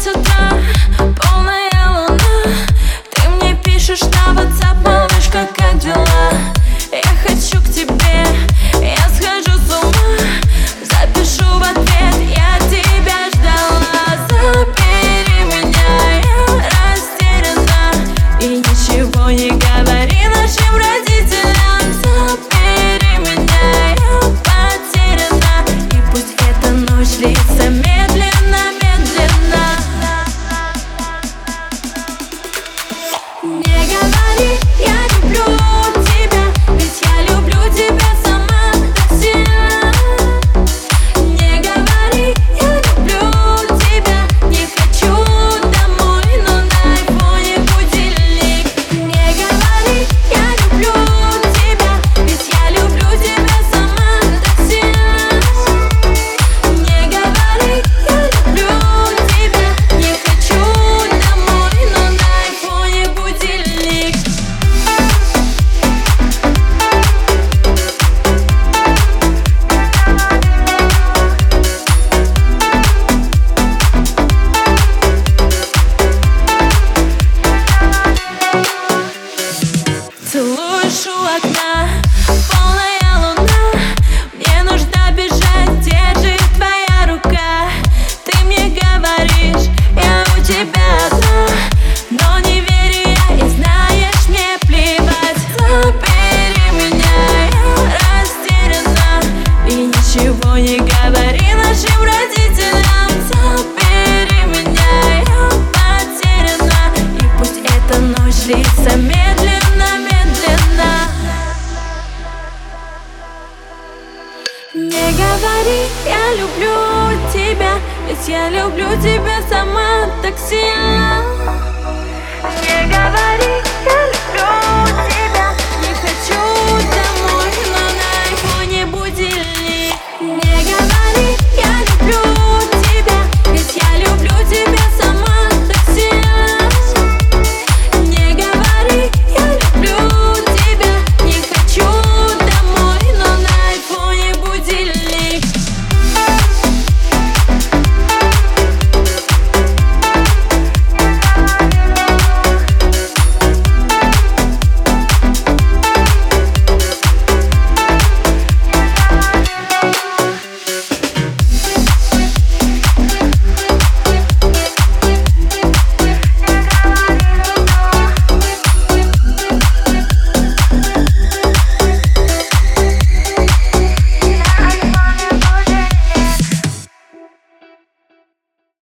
took die. сижу окна Полная луна. Мне нужно бежать Где твоя рука? Ты мне говоришь Я у тебя одна. Но не верю я И знаешь, мне плевать. Забери меня Я растеряна. И ничего не говори нашим родителям. Говори, я люблю тебя Ведь я люблю тебя сама так сильно. Не говори